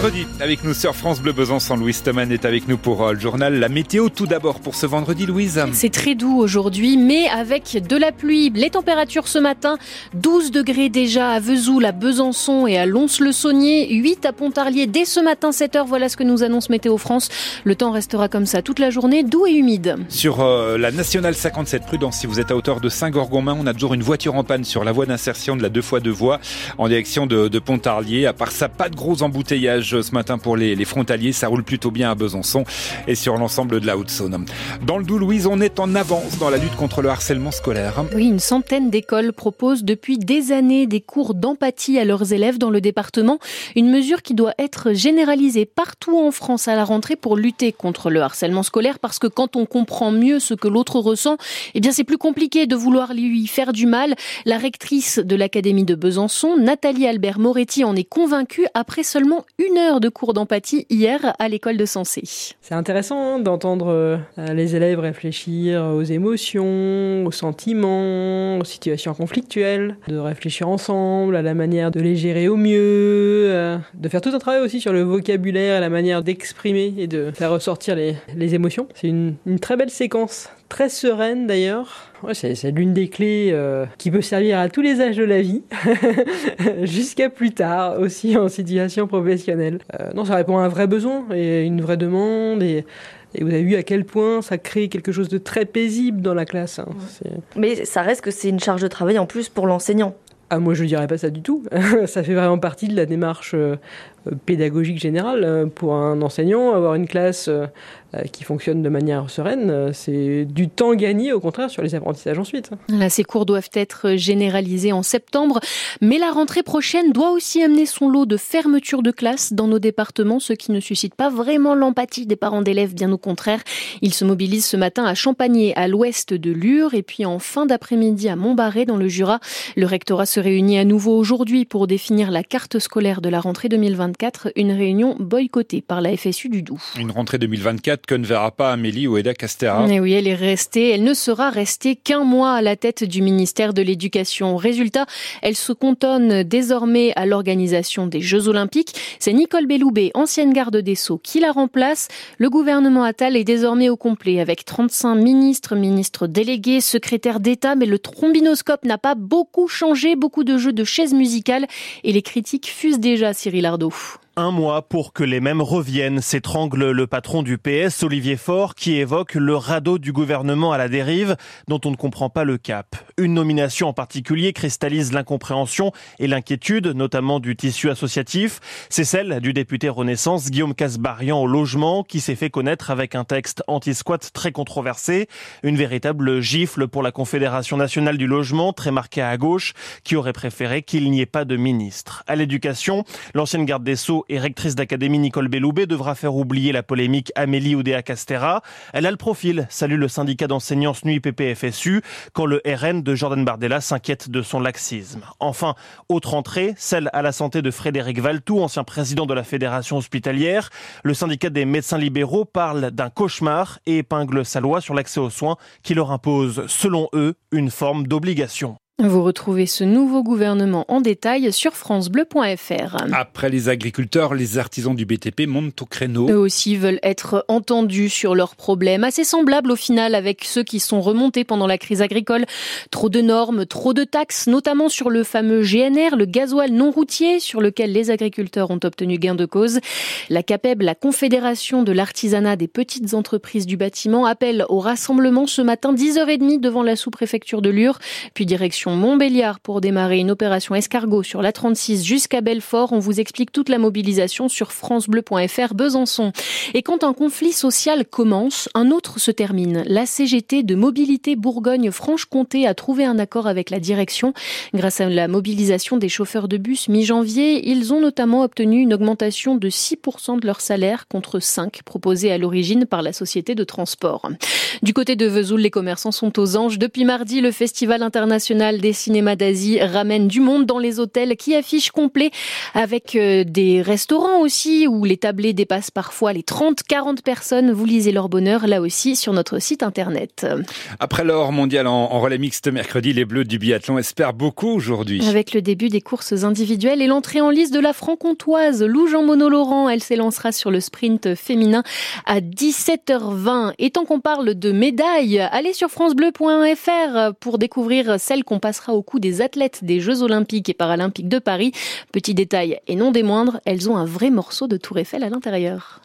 vendredi. Avec nous sur France Bleu Besançon, Louise Thoman est avec nous pour euh, le journal. La météo tout d'abord pour ce vendredi, Louise. C'est très doux aujourd'hui, mais avec de la pluie. Les températures ce matin, 12 degrés déjà à Vesoul, à Besançon et à Lons-le-Saunier, 8 à Pontarlier dès ce matin 7 h Voilà ce que nous annonce Météo France. Le temps restera comme ça toute la journée, doux et humide. Sur euh, la nationale 57, prudence si vous êtes à hauteur de Saint-Gorgonmain, on a toujours une voiture en panne sur la voie d'insertion de la deux fois deux voies en direction de, de Pontarlier. À part ça, pas de gros embouteillage ce matin pour les, les, frontaliers. Ça roule plutôt bien à Besançon et sur l'ensemble de la Haute-Saône. Dans le Doubs-Louise, on est en avance dans la lutte contre le harcèlement scolaire. Oui, une centaine d'écoles proposent depuis des années des cours d'empathie à leurs élèves dans le département. Une mesure qui doit être généralisée partout en France à la rentrée pour lutter contre le harcèlement scolaire parce que quand on comprend mieux ce que l'autre ressent, eh bien c'est plus compliqué de vouloir lui faire du mal. La rectrice de l'Académie de Besançon, Nathalie Albert Moretti, en est convaincue après seulement une heure de cours d'empathie hier à l'école de Sensé. C'est intéressant d'entendre euh, les élèves réfléchir aux émotions, aux sentiments, aux situations conflictuelles, de réfléchir ensemble à la manière de les gérer au mieux, euh, de faire tout un travail aussi sur le vocabulaire et la manière d'exprimer et de faire ressortir les, émotions. C'est une très belle séquence, très sereine d'ailleurs. Ouais, c'est l'une des clés euh, qui peut servir à tous les âges de la vie, jusqu'à plus tard, aussi en situation professionnelle. Euh, non, ça répond à un vrai besoin et une vraie demande et et vous avez vu à quel point ça crée quelque chose de très paisible dans la classe. Hein. Mais ça reste que c'est une charge de travail en plus pour l'enseignant. Ah, moi, je ne dirais pas ça du tout. ça fait vraiment partie de la démarche euh, pédagogique générale. Euh, pour un enseignant, avoir une classe euh, qui fonctionne de manière sereine, c'est du temps gagné, au contraire, sur les apprentissages ensuite. Là, ces cours doivent être généralisés en septembre, mais la rentrée prochaine doit aussi amener son lot de fermetures de classes dans nos départements, ce qui ne suscite pas vraiment l'empathie des parents d'élèves, bien au contraire. Ils se mobilisent ce matin à Champagné, à l'ouest de Lure, et puis en fin d'après-midi à Montbarré, dans le Jura. Le rectorat se réunit à nouveau aujourd'hui pour définir la carte scolaire de la rentrée 2024, une réunion boycottée par la FSU du Doubs. Une rentrée 2024 que ne verra pas Amélie Oueda Castera. Et oui, elle est restée, elle ne sera restée qu'un mois à la tête du ministère de l'Éducation. Résultat, elle se cantonne désormais à l'organisation des Jeux Olympiques. C'est Nicole Belloubet, ancienne garde des Sceaux, qui la remplace. Le gouvernement Attal est désormais au complet avec 35 ministres, ministres délégués, secrétaires d'État, mais le trombinoscope n'a pas beaucoup changé, beaucoup de jeux de chaises musicales et les critiques fusent déjà, Cyril Ardo un mois pour que les mêmes reviennent, s'étrangle le patron du PS, Olivier Faure, qui évoque le radeau du gouvernement à la dérive, dont on ne comprend pas le cap. Une nomination en particulier cristallise l'incompréhension et l'inquiétude, notamment du tissu associatif. C'est celle du député Renaissance Guillaume Casbarian au logement, qui s'est fait connaître avec un texte anti-squat très controversé. Une véritable gifle pour la Confédération nationale du logement, très marquée à gauche, qui aurait préféré qu'il n'y ait pas de ministre. À l'éducation, l'ancienne garde des Sceaux et rectrice d'académie Nicole Belloubet devra faire oublier la polémique Amélie Oudéa Castera. Elle a le profil, salue le syndicat d'enseignants SNUI PPFSU, quand le RN de Jordan Bardella s'inquiète de son laxisme. Enfin, autre entrée, celle à la santé de Frédéric Valtou, ancien président de la fédération hospitalière. Le syndicat des médecins libéraux parle d'un cauchemar et épingle sa loi sur l'accès aux soins qui leur impose, selon eux, une forme d'obligation. Vous retrouvez ce nouveau gouvernement en détail sur francebleu.fr. Après les agriculteurs, les artisans du BTP montent au créneau. Eux aussi veulent être entendus sur leurs problèmes, assez semblables au final avec ceux qui sont remontés pendant la crise agricole. Trop de normes, trop de taxes, notamment sur le fameux GNR, le gasoil non routier, sur lequel les agriculteurs ont obtenu gain de cause. La CAPEB, la Confédération de l'artisanat des petites entreprises du bâtiment, appelle au rassemblement ce matin 10h30 devant la sous-préfecture de Lure, puis direction Montbéliard pour démarrer une opération escargot sur la 36 jusqu'à Belfort. On vous explique toute la mobilisation sur francebleu.fr Besançon. Et quand un conflit social commence, un autre se termine. La CGT de mobilité Bourgogne-Franche-Comté a trouvé un accord avec la direction. Grâce à la mobilisation des chauffeurs de bus mi-janvier, ils ont notamment obtenu une augmentation de 6% de leur salaire contre 5 proposés à l'origine par la société de transport. Du côté de Vesoul, les commerçants sont aux anges. Depuis mardi, le festival international Festival des cinémas d'Asie ramène du monde dans les hôtels qui affichent complet avec euh, des restaurants aussi où les tablés dépassent parfois les 30-40 personnes. Vous lisez leur bonheur là aussi sur notre site internet. Après l'or mondial en, relais mixte mercredi, les Bleus du biathlon espèrent beaucoup aujourd'hui. Avec le début des courses individuelles et l'entrée en lice de la franc-comtoise Lou Jean Monod Laurent, elle s'élancera sur le sprint féminin à 17h20. Et tant qu'on parle de médailles, allez sur francebleu.fr pour découvrir celles qu'on passera au cou des athlètes des Jeux Olympiques et Paralympiques de Paris. Petit détail et non des moindres, elles ont un vrai morceau de Tour Eiffel à l'intérieur.